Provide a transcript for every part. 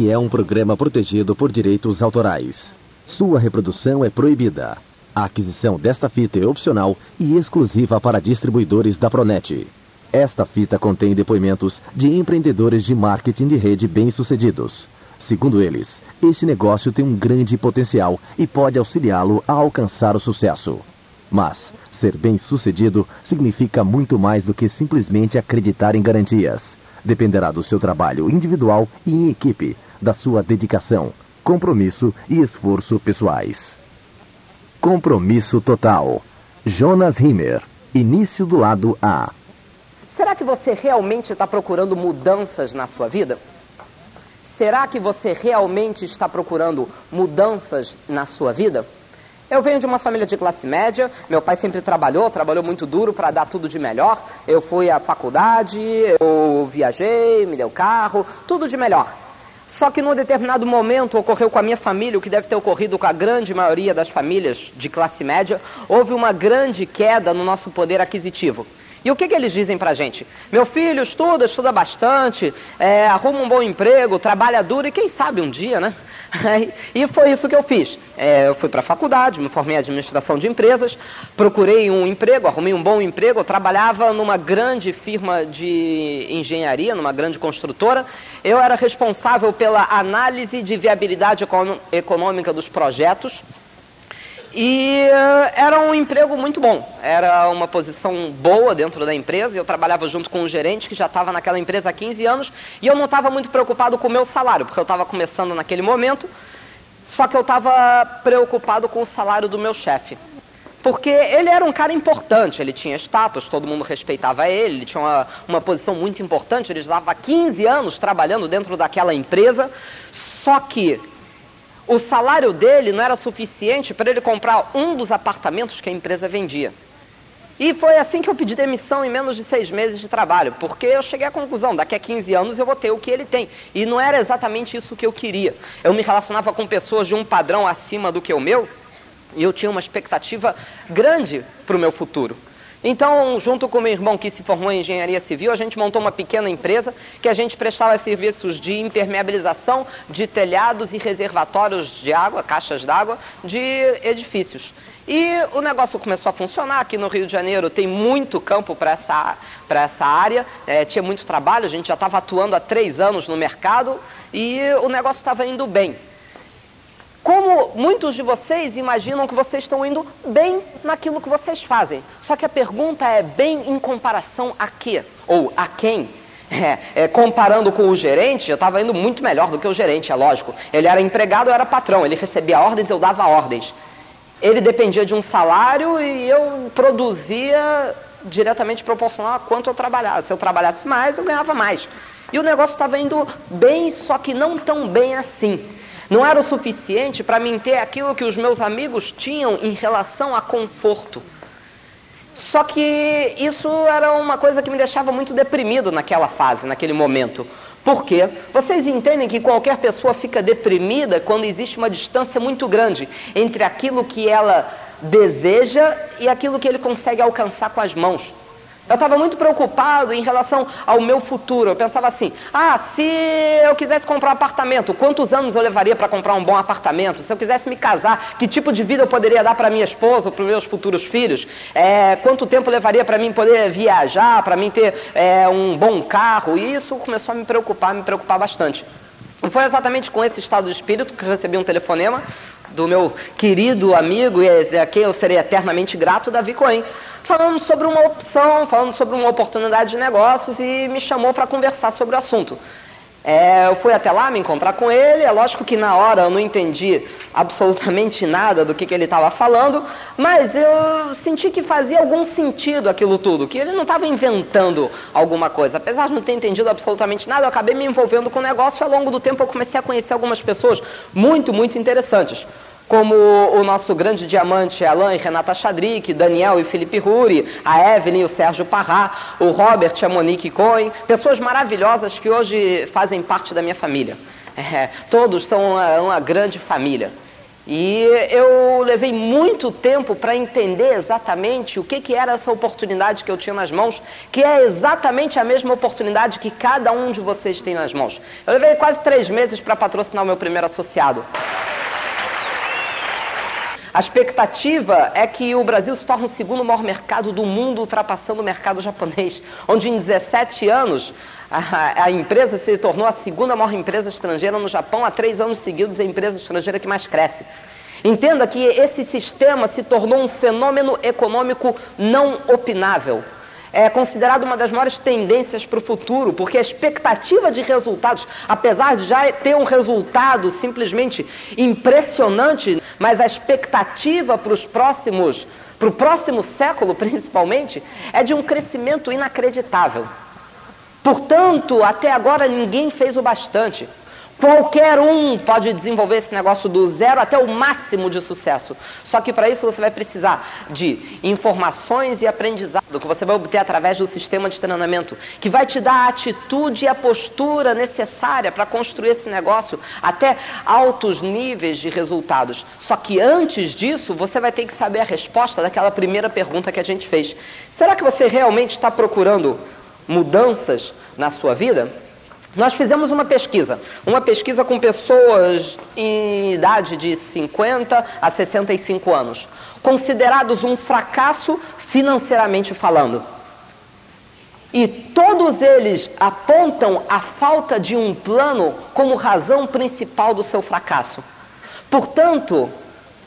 Este é um programa protegido por direitos autorais. Sua reprodução é proibida. A aquisição desta fita é opcional e exclusiva para distribuidores da Pronet. Esta fita contém depoimentos de empreendedores de marketing de rede bem-sucedidos. Segundo eles, este negócio tem um grande potencial e pode auxiliá-lo a alcançar o sucesso. Mas ser bem-sucedido significa muito mais do que simplesmente acreditar em garantias. Dependerá do seu trabalho individual e em equipe, da sua dedicação, compromisso e esforço pessoais. Compromisso total. Jonas Rimmer. Início do lado A. Será que você realmente está procurando mudanças na sua vida? Será que você realmente está procurando mudanças na sua vida? Eu venho de uma família de classe média, meu pai sempre trabalhou, trabalhou muito duro para dar tudo de melhor. Eu fui à faculdade, eu viajei, me deu carro, tudo de melhor. Só que num determinado momento ocorreu com a minha família, o que deve ter ocorrido com a grande maioria das famílias de classe média, houve uma grande queda no nosso poder aquisitivo. E o que, que eles dizem pra gente? Meu filho estuda, estuda bastante, é, arruma um bom emprego, trabalha duro e quem sabe um dia, né? E foi isso que eu fiz. É, eu fui para a faculdade, me formei em administração de empresas, procurei um emprego, arrumei um bom emprego. Eu trabalhava numa grande firma de engenharia, numa grande construtora. Eu era responsável pela análise de viabilidade econômica dos projetos e uh, era um emprego muito bom, era uma posição boa dentro da empresa. Eu trabalhava junto com um gerente que já estava naquela empresa há 15 anos e eu não estava muito preocupado com o meu salário, porque eu estava começando naquele momento, só que eu estava preocupado com o salário do meu chefe. Porque ele era um cara importante, ele tinha status, todo mundo respeitava ele, ele tinha uma, uma posição muito importante, ele estava há 15 anos trabalhando dentro daquela empresa, só que o salário dele não era suficiente para ele comprar um dos apartamentos que a empresa vendia. E foi assim que eu pedi demissão em menos de seis meses de trabalho, porque eu cheguei à conclusão, daqui a 15 anos eu vou ter o que ele tem. E não era exatamente isso que eu queria. Eu me relacionava com pessoas de um padrão acima do que o meu, e eu tinha uma expectativa grande para o meu futuro. Então, junto com meu irmão que se formou em engenharia civil, a gente montou uma pequena empresa que a gente prestava serviços de impermeabilização de telhados e reservatórios de água, caixas d'água, de edifícios. E o negócio começou a funcionar. Aqui no Rio de Janeiro tem muito campo para essa, essa área, é, tinha muito trabalho, a gente já estava atuando há três anos no mercado e o negócio estava indo bem. Como muitos de vocês imaginam que vocês estão indo bem naquilo que vocês fazem. Só que a pergunta é bem em comparação a quê? Ou a quem? É, é, comparando com o gerente, eu estava indo muito melhor do que o gerente, é lógico. Ele era empregado, eu era patrão. Ele recebia ordens, eu dava ordens. Ele dependia de um salário e eu produzia diretamente proporcional a quanto eu trabalhava. Se eu trabalhasse mais, eu ganhava mais. E o negócio estava indo bem, só que não tão bem assim. Não era o suficiente para mim ter aquilo que os meus amigos tinham em relação a conforto. Só que isso era uma coisa que me deixava muito deprimido naquela fase, naquele momento. Por quê? Vocês entendem que qualquer pessoa fica deprimida quando existe uma distância muito grande entre aquilo que ela deseja e aquilo que ele consegue alcançar com as mãos. Eu estava muito preocupado em relação ao meu futuro. Eu pensava assim: ah, se eu quisesse comprar um apartamento, quantos anos eu levaria para comprar um bom apartamento? Se eu quisesse me casar, que tipo de vida eu poderia dar para minha esposa ou para meus futuros filhos? É, quanto tempo levaria para mim poder viajar, para mim ter é, um bom carro? E isso começou a me preocupar, me preocupar bastante. E foi exatamente com esse estado de espírito que recebi um telefonema do meu querido amigo e a quem eu serei eternamente grato, Davi Cohen falando sobre uma opção, falando sobre uma oportunidade de negócios e me chamou para conversar sobre o assunto. É, eu fui até lá me encontrar com ele, é lógico que na hora eu não entendi absolutamente nada do que, que ele estava falando, mas eu senti que fazia algum sentido aquilo tudo, que ele não estava inventando alguma coisa. Apesar de não ter entendido absolutamente nada, eu acabei me envolvendo com o negócio e ao longo do tempo eu comecei a conhecer algumas pessoas muito, muito interessantes como o nosso grande diamante Alain e Renata Chadrick, Daniel e Felipe Ruri, a Evelyn e o Sérgio Parrá, o Robert e a Monique Cohen, pessoas maravilhosas que hoje fazem parte da minha família. É, todos são uma, uma grande família. E eu levei muito tempo para entender exatamente o que, que era essa oportunidade que eu tinha nas mãos, que é exatamente a mesma oportunidade que cada um de vocês tem nas mãos. Eu levei quase três meses para patrocinar o meu primeiro associado. A expectativa é que o Brasil se torne o segundo maior mercado do mundo, ultrapassando o mercado japonês, onde em 17 anos a, a, empresa se tornou a segunda maior empresa estrangeira no Japão, há três anos seguidos a empresa estrangeira que mais cresce. Entenda que esse sistema se tornou um fenômeno econômico não opinável. É considerado uma das maiores tendências para o futuro, porque a expectativa de resultados, apesar de já ter um resultado simplesmente impressionante, mas a expectativa para os próximos, para o próximo século principalmente, é de um crescimento inacreditável. Portanto, até agora ninguém fez o bastante. Qualquer um pode desenvolver esse negócio do zero até o máximo de sucesso. Só que para isso você vai precisar de informações e aprendizado que você vai obter através do sistema de treinamento, que vai te dar a atitude e a postura necessária para construir esse negócio até altos níveis de resultados. Só que antes disso, você vai ter que saber a resposta daquela primeira pergunta que a gente fez. Será que você realmente está procurando mudanças na sua vida? Nós fizemos uma pesquisa, uma pesquisa com pessoas em idade de 50 a 65 anos, considerados um fracasso financeiramente falando. E todos eles apontam a falta de um plano como razão principal do seu fracasso. Portanto,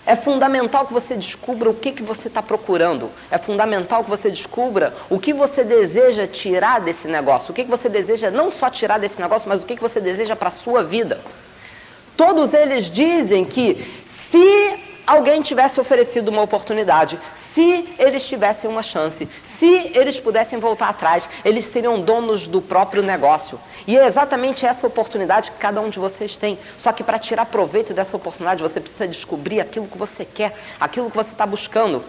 é fundamental que você descubra o que, que você está procurando. É fundamental que você descubra o que você deseja tirar desse negócio. O que, que você deseja não só tirar desse negócio, mas o que, que você deseja para a sua vida. Todos eles dizem que se alguém tivesse oferecido uma oportunidade, se eles tivessem uma chance, se eles pudessem voltar atrás, eles seriam donos do próprio negócio. E é exatamente essa oportunidade que cada um de vocês tem. Só que para tirar proveito dessa oportunidade, você precisa descobrir aquilo que você quer, aquilo que você está buscando.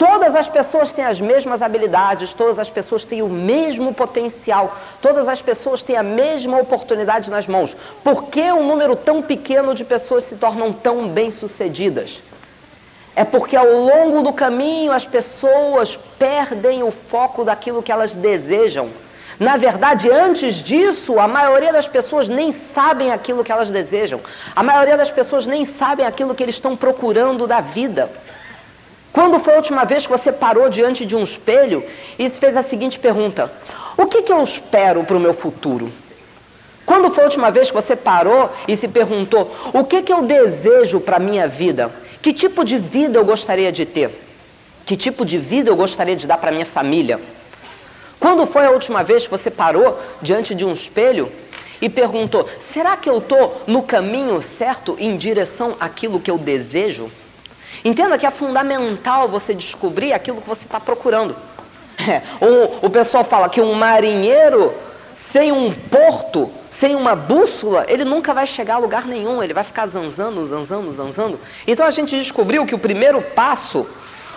Todas as pessoas têm as mesmas habilidades, todas as pessoas têm o mesmo potencial, todas as pessoas têm a mesma oportunidade nas mãos. Por que um número tão pequeno de pessoas se tornam tão bem-sucedidas? É porque ao longo do caminho as pessoas perdem o foco daquilo que elas desejam. Na verdade, antes disso, a maioria das pessoas nem sabem aquilo que elas desejam. A maioria das pessoas nem sabem aquilo que eles estão procurando da vida. Quando foi a última vez que você parou diante de um espelho e fez a seguinte pergunta: O que, que eu espero para o meu futuro? Quando foi a última vez que você parou e se perguntou: O que, que eu desejo para a minha vida? Que tipo de vida eu gostaria de ter? Que tipo de vida eu gostaria de dar para minha família? Quando foi a última vez que você parou diante de um espelho e perguntou: será que eu estou no caminho certo em direção àquilo que eu desejo? Entenda que é fundamental você descobrir aquilo que você está procurando. É, o, o pessoal fala que um marinheiro sem um porto sem uma bússola, ele nunca vai chegar a lugar nenhum, ele vai ficar zanzando, zanzando, zanzando. Então a gente descobriu que o primeiro passo,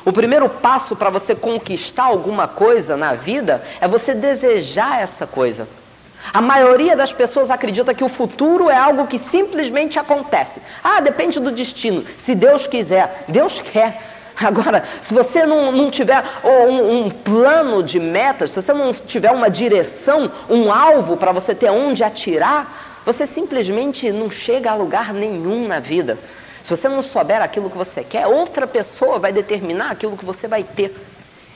o primeiro passo para você conquistar alguma coisa na vida é você desejar essa coisa. A maioria das pessoas acredita que o futuro é algo que simplesmente acontece. Ah, depende do destino. Se Deus quiser, Deus quer. Agora, se você não, não tiver um, um, plano de metas, se você não tiver uma direção, um alvo para você ter onde atirar, você simplesmente não chega a lugar nenhum na vida. Se você não souber aquilo que você quer, outra pessoa vai determinar aquilo que você vai ter.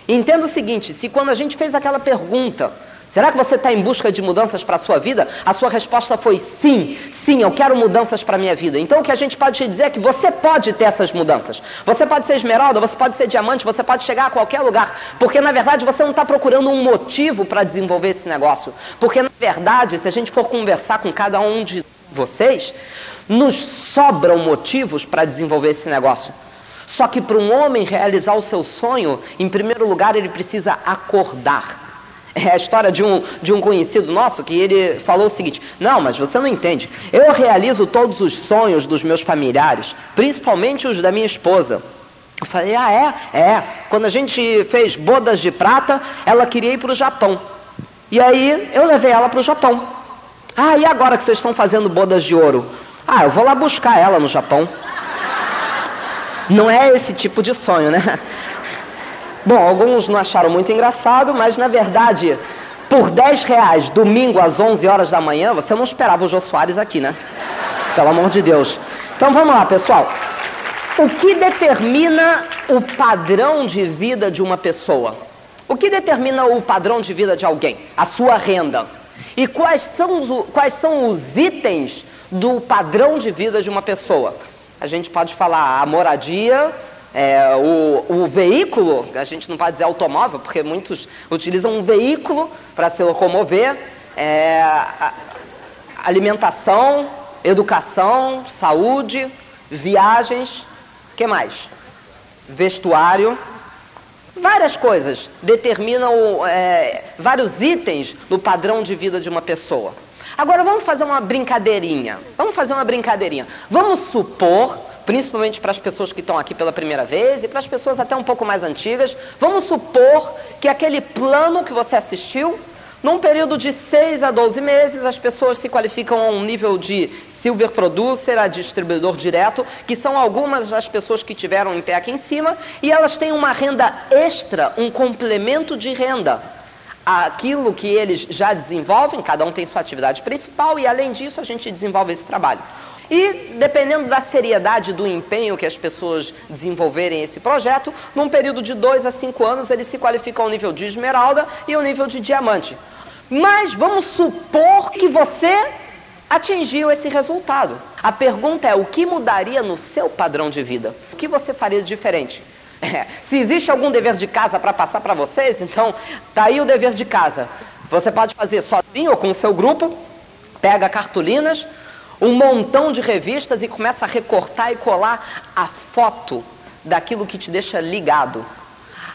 entenda o seguinte: se quando a gente fez aquela pergunta, Será que você está em busca de mudanças para a sua vida? A sua resposta foi sim, sim, eu quero mudanças para a minha vida. Então o que a gente pode te dizer é que você pode ter essas mudanças. Você pode ser esmeralda, você pode ser diamante, você pode chegar a qualquer lugar. Porque na verdade você não está procurando um motivo para desenvolver esse negócio. Porque na verdade, se a gente for conversar com cada um de vocês, nos sobram motivos para desenvolver esse negócio. Só que para um homem realizar o seu sonho, em primeiro lugar ele precisa acordar. É a história de um, de um conhecido nosso que ele falou o seguinte: Não, mas você não entende. Eu realizo todos os sonhos dos meus familiares, principalmente os da minha esposa. Eu falei: Ah, é? É. Quando a gente fez bodas de prata, ela queria ir para o Japão. E aí eu levei ela para o Japão. Ah, e agora que vocês estão fazendo bodas de ouro? Ah, eu vou lá buscar ela no Japão. Não é esse tipo de sonho, né? Bom, alguns não acharam muito engraçado, mas na verdade, por 10 reais, domingo às 11 horas da manhã, você não esperava o Jô Soares aqui, né? Pelo amor de Deus. Então vamos lá, pessoal. O que determina o padrão de vida de uma pessoa? O que determina o padrão de vida de alguém? A sua renda. E quais são os, quais são os itens do padrão de vida de uma pessoa? A gente pode falar a moradia, é, o, o, veículo, a gente não pode dizer automóvel, porque muitos utilizam um veículo para se locomover, é, alimentação, educação, saúde, viagens, que mais? Vestuário, várias coisas determinam é, vários itens do padrão de vida de uma pessoa. Agora vamos fazer uma brincadeirinha. Vamos fazer uma brincadeirinha. Vamos supor principalmente para as pessoas que estão aqui pela primeira vez e para as pessoas até um pouco mais antigas, vamos supor que aquele plano que você assistiu, num período de 6 a 12 meses, as pessoas se qualificam a um nível de silver producer, a distribuidor direto, que são algumas das pessoas que tiveram em pé aqui em cima, e elas têm uma renda extra, um complemento de renda. Aquilo que eles já desenvolvem, cada um tem sua atividade principal, e além disso a gente desenvolve esse trabalho. E, dependendo da seriedade do empenho que as pessoas desenvolverem esse projeto, num período de dois a cinco anos, eles se qualificam ao nível de esmeralda e ao nível de diamante. Mas vamos supor que você atingiu esse resultado. A pergunta é: o que mudaria no seu padrão de vida? O que você faria de diferente? É, se existe algum dever de casa para passar para vocês, então tá aí o dever de casa. Você pode fazer sozinho ou com o seu grupo, pega cartolinas, um montão de revistas e começa a recortar e colar a foto daquilo que te deixa ligado.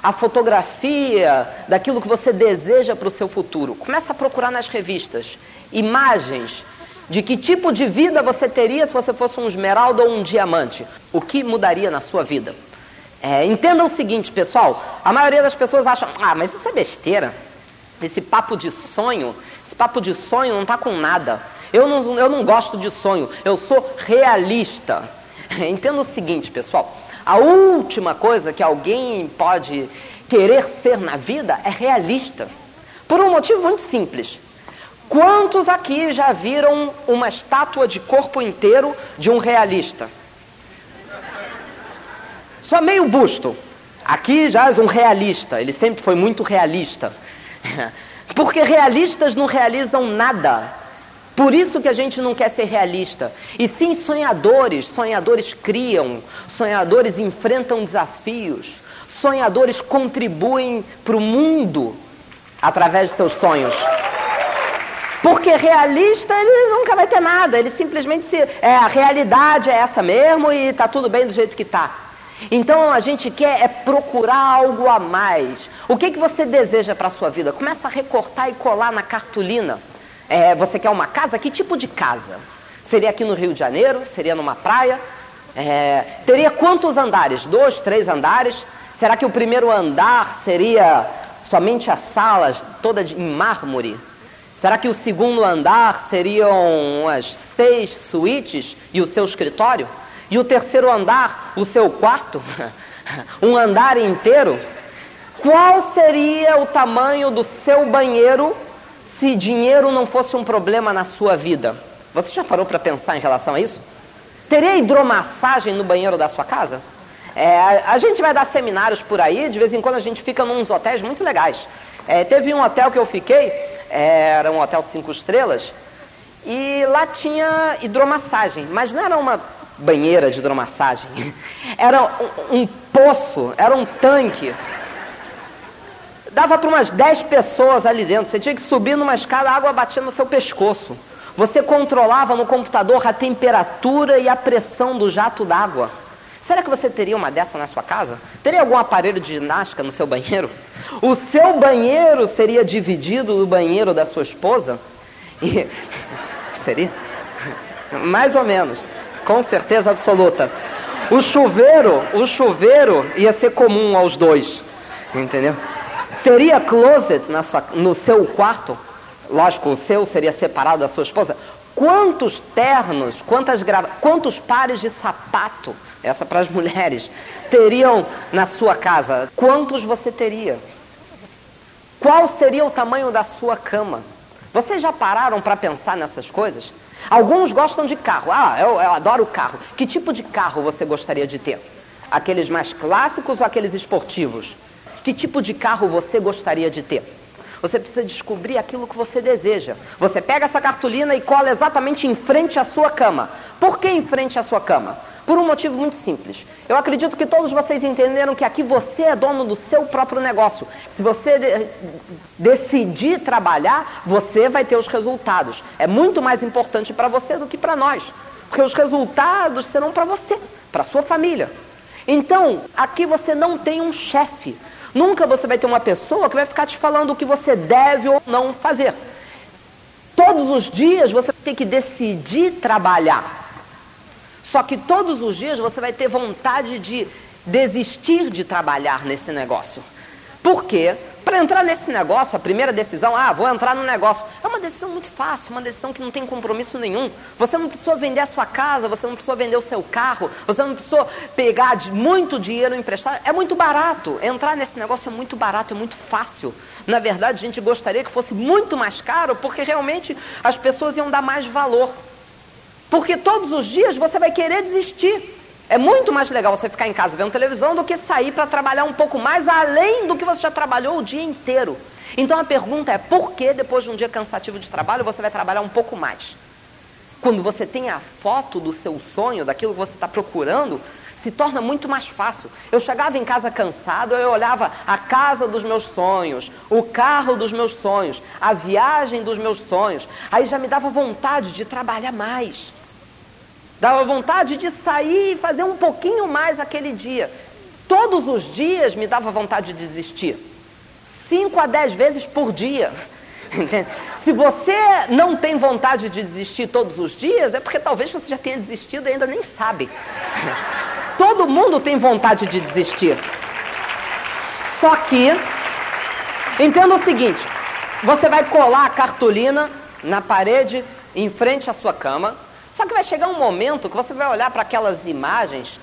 A fotografia daquilo que você deseja para o seu futuro. Começa a procurar nas revistas imagens de que tipo de vida você teria se você fosse um esmeralda ou um diamante. O que mudaria na sua vida? É, entenda o seguinte, pessoal. A maioria das pessoas acham, ah, mas isso é besteira. Esse papo de sonho, esse papo de sonho não está com nada. Eu não, eu não gosto de sonho, eu sou realista. Entenda o seguinte, pessoal: a última coisa que alguém pode querer ser na vida é realista. Por um motivo muito simples. Quantos aqui já viram uma estátua de corpo inteiro de um realista? Só meio busto. Aqui já é um realista, ele sempre foi muito realista. Porque realistas não realizam nada. Por isso que a gente não quer ser realista. E sim sonhadores. Sonhadores criam, sonhadores enfrentam desafios, sonhadores contribuem para o mundo através de seus sonhos. Porque realista ele nunca vai ter nada, ele simplesmente se. É, a realidade é essa mesmo e está tudo bem do jeito que está. Então a gente quer é procurar algo a mais. O que, que você deseja para a sua vida? Começa a recortar e colar na cartolina. É, você quer uma casa? Que tipo de casa? Seria aqui no Rio de Janeiro? Seria numa praia? É, teria quantos andares? Dois, três andares? Será que o primeiro andar seria somente as salas todas em mármore? Será que o segundo andar seriam as seis suítes e o seu escritório? E o terceiro andar, o seu quarto? um andar inteiro? Qual seria o tamanho do seu banheiro se dinheiro não fosse um problema na sua vida, você já parou para pensar em relação a isso? Teria hidromassagem no banheiro da sua casa? É, a, gente vai dar seminários por aí, de vez em quando a gente fica num hotéis muito legais. É, teve um hotel que eu fiquei, é, era um hotel cinco estrelas, e lá tinha hidromassagem, mas não era uma banheira de hidromassagem, era um, um poço, era um tanque Dava para umas 10 pessoas ali dentro. Você tinha que subir numa escada, a água batia no seu pescoço. Você controlava no computador a temperatura e a pressão do jato d'água. Será que você teria uma dessa na sua casa? Teria algum aparelho de ginástica no seu banheiro? O seu banheiro seria dividido do banheiro da sua esposa? E... Seria? Mais ou menos. Com certeza absoluta. O chuveiro, o chuveiro ia ser comum aos dois. Entendeu? Teria closet na sua, no seu quarto? Lógico, o seu seria separado da sua esposa. Quantos ternos, quantas grava, quantos pares de sapato essa para as mulheres, teriam na sua casa? Quantos você teria? Qual seria o tamanho da sua cama? Vocês já pararam para pensar nessas coisas? Alguns gostam de carro. Ah, eu, eu adoro carro. Que tipo de carro você gostaria de ter? Aqueles mais clássicos ou aqueles esportivos? Que tipo de carro você gostaria de ter? Você precisa descobrir aquilo que você deseja. Você pega essa cartolina e cola exatamente em frente à sua cama. Por que em frente à sua cama? Por um motivo muito simples. Eu acredito que todos vocês entenderam que aqui você é dono do seu próprio negócio. Se você de decidir trabalhar, você vai ter os resultados. É muito mais importante para você do que para nós. Porque os resultados serão para você, para sua família. Então, aqui você não tem um chefe. Nunca você vai ter uma pessoa que vai ficar te falando o que você deve ou não fazer. Todos os dias você tem que decidir trabalhar. Só que todos os dias você vai ter vontade de desistir de trabalhar nesse negócio. Por quê? Para entrar nesse negócio, a primeira decisão, ah, vou entrar no negócio, é uma decisão muito fácil, uma decisão que não tem compromisso nenhum. Você não precisou vender a sua casa, você não precisou vender o seu carro, você não precisou pegar muito dinheiro emprestado. É muito barato. Entrar nesse negócio é muito barato, é muito fácil. Na verdade, a gente gostaria que fosse muito mais caro, porque realmente as pessoas iam dar mais valor. Porque todos os dias você vai querer desistir. É muito mais legal você ficar em casa vendo televisão do que sair para trabalhar um pouco mais além do que você já trabalhou o dia inteiro. Então a pergunta é: por que depois de um dia cansativo de trabalho você vai trabalhar um pouco mais? Quando você tem a foto do seu sonho, daquilo que você está procurando, se torna muito mais fácil. Eu chegava em casa cansado, eu olhava a casa dos meus sonhos, o carro dos meus sonhos, a viagem dos meus sonhos. Aí já me dava vontade de trabalhar mais. Dava vontade de sair e fazer um pouquinho mais aquele dia. Todos os dias me dava vontade de desistir. Cinco a dez vezes por dia. Se você não tem vontade de desistir todos os dias, é porque talvez você já tenha desistido e ainda nem sabe. Todo mundo tem vontade de desistir. Só que, entenda o seguinte: você vai colar a cartolina na parede em frente à sua cama só que vai chegar um momento que você vai olhar para aquelas imagens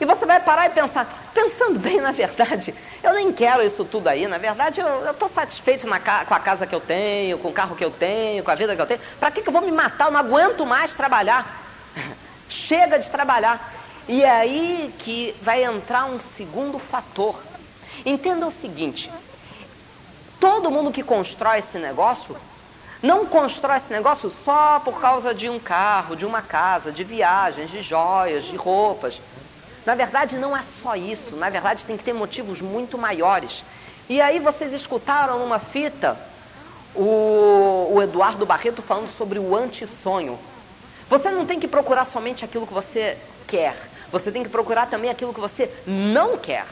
e você vai parar e pensar, pensando bem, na verdade, eu nem quero isso tudo aí, na verdade eu estou satisfeito na, com a casa que eu tenho, com o carro que eu tenho, com a vida que eu tenho. Para que, que eu vou me matar? Eu não aguento mais trabalhar. Chega de trabalhar. E é aí que vai entrar um segundo fator. Entenda o seguinte: todo mundo que constrói esse negócio não constrói esse negócio só por causa de um carro, de uma casa, de viagens, de joias, de roupas. Na verdade, não é só isso. Na verdade, tem que ter motivos muito maiores. E aí vocês escutaram numa fita o, o Eduardo Barreto falando sobre o anti-sonho. Você não tem que procurar somente aquilo que você quer. Você tem que procurar também aquilo que você não quer.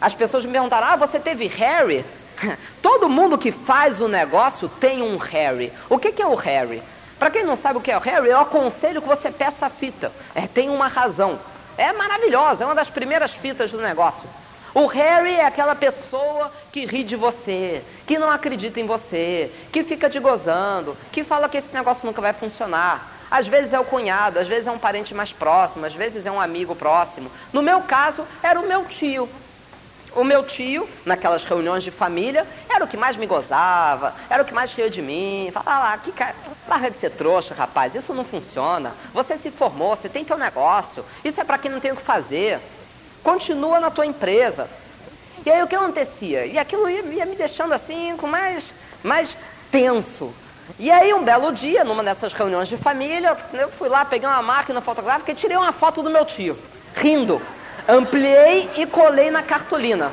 As pessoas me perguntaram, ah, você teve Harry? Todo mundo que faz o negócio tem um Harry. O que, que é o Harry? Para quem não sabe o que é o Harry, eu aconselho que você peça a fita. É, tem uma razão. É maravilhosa, é uma das primeiras fitas do negócio. O Harry é aquela pessoa que ri de você, que não acredita em você, que fica te gozando, que fala que esse negócio nunca vai funcionar. Às vezes é o cunhado, às vezes é um parente mais próximo, às vezes é um amigo próximo. No meu caso, era o meu tio. O meu tio, naquelas reuniões de família, era o que mais me gozava, era o que mais ria de mim. Falava lá, que cara, larga de ser trouxa, rapaz, isso não funciona. Você se formou, você tem teu negócio, isso é para quem não tem o que fazer. Continua na tua empresa. E aí o que acontecia? E aquilo ia, ia me deixando assim, com mais, mais tenso. E aí um belo dia, numa dessas reuniões de família, eu fui lá, peguei uma máquina fotográfica e tirei uma foto do meu tio, rindo. Ampliei e colei na cartolina.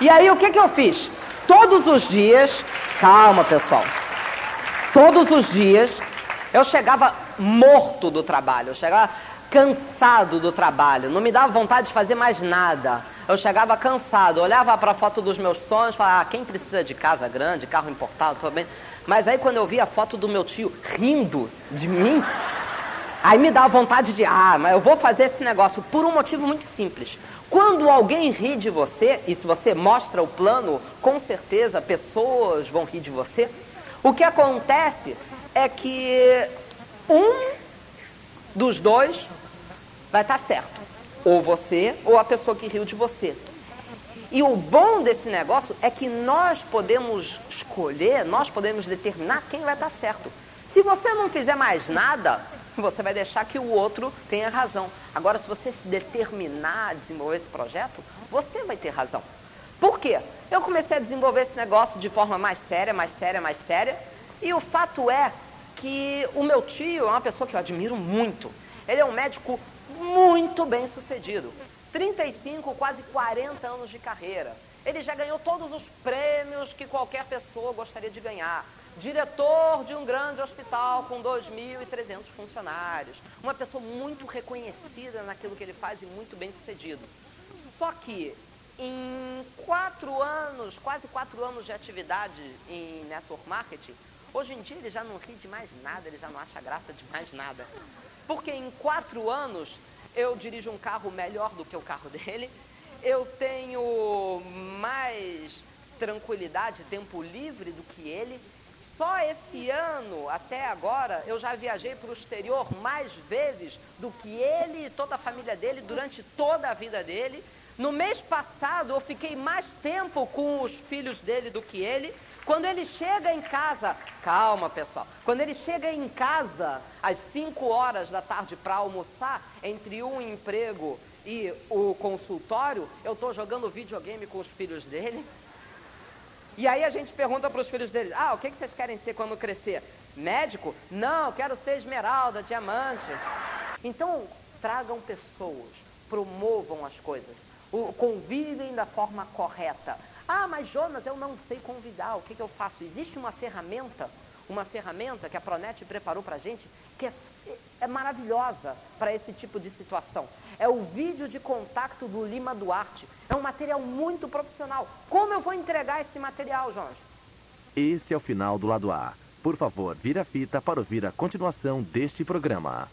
E aí o que, que eu fiz? Todos os dias, calma pessoal, todos os dias eu chegava morto do trabalho, eu chegava cansado do trabalho, não me dava vontade de fazer mais nada. Eu chegava cansado, olhava para a foto dos meus sonhos, falava, ah, quem precisa de casa grande, carro importado, tudo bem. Mas aí quando eu vi a foto do meu tio rindo de mim, Aí me dá vontade de, ah, mas eu vou fazer esse negócio por um motivo muito simples. Quando alguém ri de você, e se você mostra o plano, com certeza pessoas vão rir de você. O que acontece é que um dos dois vai estar certo. Ou você, ou a pessoa que riu de você. E o bom desse negócio é que nós podemos escolher, nós podemos determinar quem vai dar certo. Se você não fizer mais nada, você vai deixar que o outro tenha razão. Agora, se você se determinar a desenvolver esse projeto, você vai ter razão. Por quê? Eu comecei a desenvolver esse negócio de forma mais séria, mais séria, mais séria. E o fato é que o meu tio é uma pessoa que eu admiro muito. Ele é um médico muito bem sucedido. 35, quase 40 anos de carreira. Ele já ganhou todos os prêmios que qualquer pessoa gostaria de ganhar. Diretor de um grande hospital com 2.300 funcionários. Uma pessoa muito reconhecida naquilo que ele faz e muito bem sucedido. Só que em quatro anos, quase quatro anos de atividade em network marketing, hoje em dia ele já não ri de mais nada, ele já não acha graça de mais nada. Porque em quatro anos eu dirijo um carro melhor do que o carro dele, eu tenho mais tranquilidade, tempo livre do que ele. Só esse ano, até agora, eu já viajei para o exterior mais vezes do que ele e toda a família dele durante toda a vida dele. No mês passado, eu fiquei mais tempo com os filhos dele do que ele. Quando ele chega em casa, calma pessoal, quando ele chega em casa às 5 horas da tarde para almoçar, entre um emprego e o consultório, eu estou jogando videogame com os filhos dele. E aí a gente pergunta para os filhos dele: Ah, o que, que vocês querem ser quando crescer? Médico? Não, eu quero ser esmeralda, diamante. Então, tragam pessoas, promovam as coisas, convidem da forma correta. Ah, mas Jonas, eu não sei convidar, o que, que eu faço? Existe uma ferramenta, uma ferramenta que a Pronet preparou para a gente, que é, é maravilhosa para esse tipo de situação. É o vídeo de contato do Lima Duarte. É um material muito profissional. Como eu vou entregar esse material, Jonas? Esse é o final do lado A. Por favor, vira a fita para ouvir a continuação deste programa.